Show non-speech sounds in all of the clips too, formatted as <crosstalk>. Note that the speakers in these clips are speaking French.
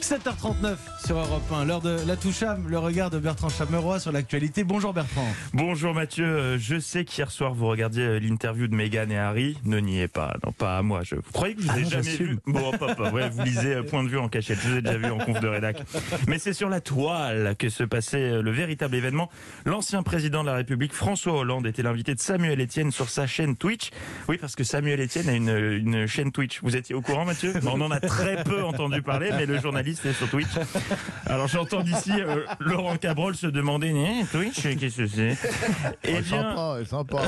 7h39 sur Europe 1, l'heure de la toucham, le regard de Bertrand Chameroy sur l'actualité. Bonjour Bertrand. Bonjour Mathieu, Euh, je sais qu'hier soir vous regardiez euh, l'interview de Meghan et Harry. Ne niez pas, non pas à moi. Je... Vous croyez que je vous Ah ai non, jamais vu Bon, hop, ouais, vous lisez euh, Point de vue en cachette. Je vous ai déjà vu en conf de rédac. Mais c'est sur la toile que se passait le véritable événement. L'ancien président de la République, François Hollande, était l'invité de Samuel Etienne sur sa chaîne Twitch. Oui, parce que Samuel Etienne a une, une chaîne Twitch. Vous étiez au courant, Mathieu? <laughs> On en a très peu entendu parler, mais le journaliste sur Twitch. Alors j'entends d'ici euh, Laurent Cabrol se demander Eh, Twitch, qu'est-ce que c'est? Eh bien, Sympa, sympa.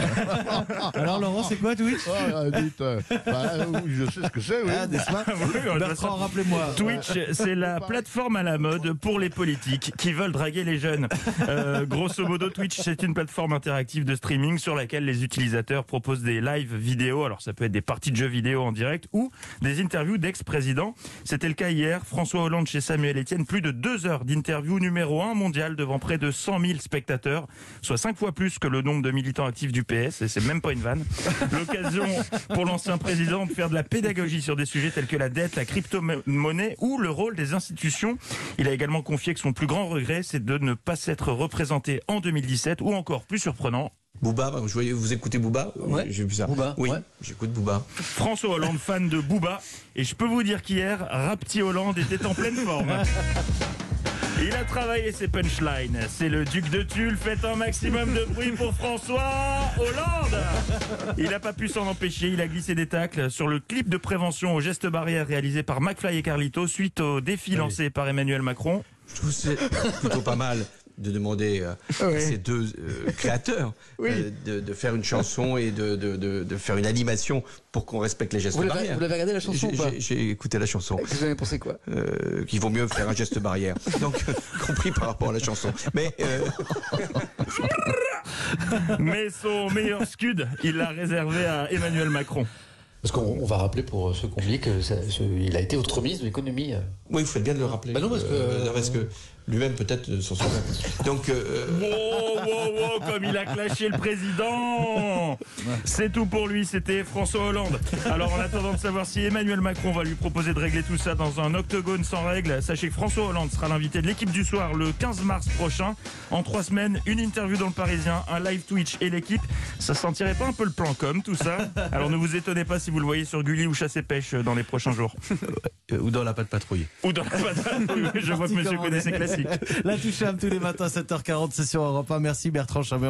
<laughs> Alors Laurent, c'est quoi Twitch? Dites, euh, bah, oui, je sais ce que c'est, oui. Ah, n'est-ce pas <laughs> Oui, on va Bertrand, rappelez-moi. Twitch, c'est la plateforme à la mode pour les politiques qui veulent draguer les jeunes. Euh, grosso modo, Twitch, c'est une plateforme interactive de streaming sur laquelle les utilisateurs proposent des live vidéo. Alors, ça peut être des parties de jeux vidéo en direct ou des interviews d'ex-présidents. C'était le cas hier. François Hollande chez Samuel Etienne. Plus de deux heures d'interview numéro un mondial devant près de 100 000 spectateurs, soit cinq fois plus que le nombre de militants actifs du PS. Et c'est même pas une vanne. <laughs> L'occasion pour l'ancien président de faire de la pédagogie sur des sujets tels que la dette, la crypto-monnaie ou le rôle des institutions. Il a également confié que son plus grand regret, c'est de ne pas s'être représenté en 2017 ou encore plus surprenant, Booba, je voyais, vous écoutez Booba Ouais. J'ai vu ça. Booba, Oui, ouais. j'écoute Booba. François Hollande, fan de Booba. Et je peux vous dire qu'hier, Rapti Hollande était en pleine forme. <laughs> Il a travaillé ses punchlines. C'est le duc de Tulle. Faites un maximum de bruit pour François Hollande. Il n'a pas pu s'en empêcher. Il a glissé des tacles sur le clip de prévention aux gestes barrières réalisé par McFly et Carlito suite au défi lancé par Emmanuel Macron. Je trouve c'est plutôt pas mal de demander euh, à ces deux euh, créateurs <laughs> euh, de, de faire une chanson et de, de, de, de faire une animation pour qu'on respecte les gestes Vous barrières. vous l'avez regardé la chanson J'ai- écouté la chanson. Vous avez pensé quoi Euh, qu'il vaut mieux faire un geste barrière. <laughs> Donc, compris par rapport à la chanson. Mais euh, <laughs> Mais son meilleur scud, il l'a réservé à Emmanuel Macron. Parce qu'on on va rappeler pour ceux qui ont oublié qu'il a été autre ministre de l'économie. euh. oui, vous faites bien de le rappeler. Bah non, parce que- Euh, non, parce que lui-même peut-être euh, s'en souvient. <laughs> Donc, euh, Wow, wow, wow, comme il a clashé le président C'est tout pour lui, c'était François Hollande. Alors en attendant de savoir si Emmanuel Macron va lui proposer de régler tout ça dans un octogone sans règles, sachez que François Hollande sera l'invité de l'équipe du soir le 15 mars prochain. En trois semaines, une interview dans le Parisien, un live Twitch et l'équipe. Ça sentirait pas un peu le plan com tout ça? Alors ne vous étonnez pas si vous le voyez sur Gulli ou Chasse et Pêche dans les prochains jours. <laughs> euh, ou dans la patte patrouille. Ou dans la patate. Oui, oui, Je vois que monsieur connaît ses classiques. <laughs> La toucham tous les matins 7h40, c'est sur Europe 1. Merci Bertrand Chameroy.